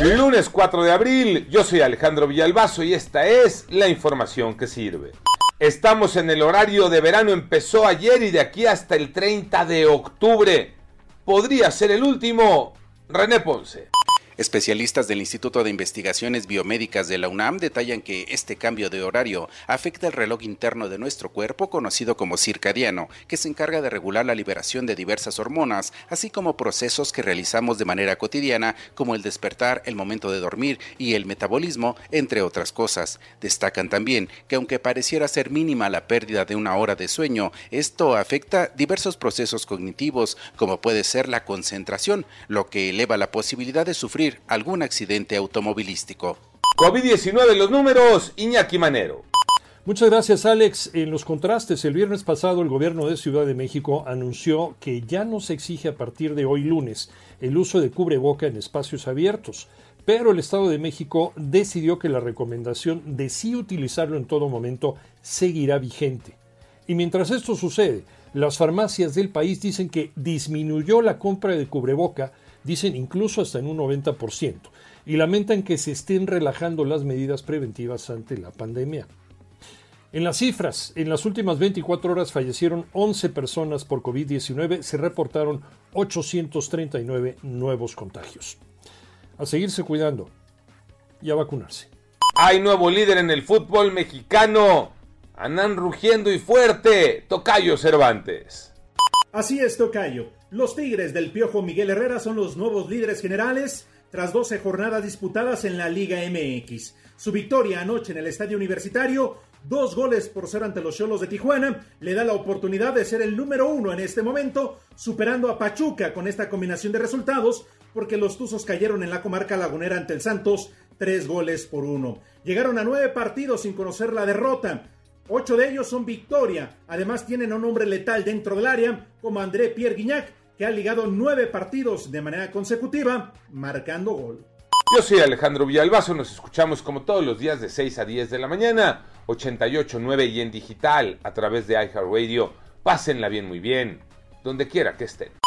Lunes 4 de abril, yo soy Alejandro Villalbazo y esta es la información que sirve. Estamos en el horario de verano, empezó ayer y de aquí hasta el 30 de octubre. Podría ser el último. René Ponce. Especialistas del Instituto de Investigaciones Biomédicas de la UNAM detallan que este cambio de horario afecta el reloj interno de nuestro cuerpo conocido como circadiano, que se encarga de regular la liberación de diversas hormonas, así como procesos que realizamos de manera cotidiana como el despertar, el momento de dormir y el metabolismo, entre otras cosas. Destacan también que aunque pareciera ser mínima la pérdida de una hora de sueño, esto afecta diversos procesos cognitivos como puede ser la concentración, lo que eleva la posibilidad de sufrir algún accidente automovilístico. COVID-19 los números, Iñaki Manero. Muchas gracias Alex. En los contrastes, el viernes pasado el gobierno de Ciudad de México anunció que ya no se exige a partir de hoy lunes el uso de cubreboca en espacios abiertos, pero el Estado de México decidió que la recomendación de sí utilizarlo en todo momento seguirá vigente. Y mientras esto sucede, las farmacias del país dicen que disminuyó la compra de cubreboca dicen incluso hasta en un 90%, y lamentan que se estén relajando las medidas preventivas ante la pandemia. En las cifras, en las últimas 24 horas fallecieron 11 personas por COVID-19, se reportaron 839 nuevos contagios. A seguirse cuidando y a vacunarse. Hay nuevo líder en el fútbol mexicano. Andan rugiendo y fuerte. Tocayo Cervantes. Así es, Tocayo. Los Tigres del Piojo Miguel Herrera son los nuevos líderes generales tras 12 jornadas disputadas en la Liga MX. Su victoria anoche en el Estadio Universitario, dos goles por ser ante los Cholos de Tijuana, le da la oportunidad de ser el número uno en este momento, superando a Pachuca con esta combinación de resultados, porque los Tuzos cayeron en la comarca lagunera ante el Santos, tres goles por uno. Llegaron a nueve partidos sin conocer la derrota. Ocho de ellos son victoria. Además tienen un hombre letal dentro del área, como André Pierre Guignac, que ha ligado nueve partidos de manera consecutiva, marcando gol. Yo soy Alejandro Villalbazo, nos escuchamos como todos los días de 6 a 10 de la mañana, 88.9 y en digital a través de iHeartRadio. Pásenla bien, muy bien, donde quiera que estén.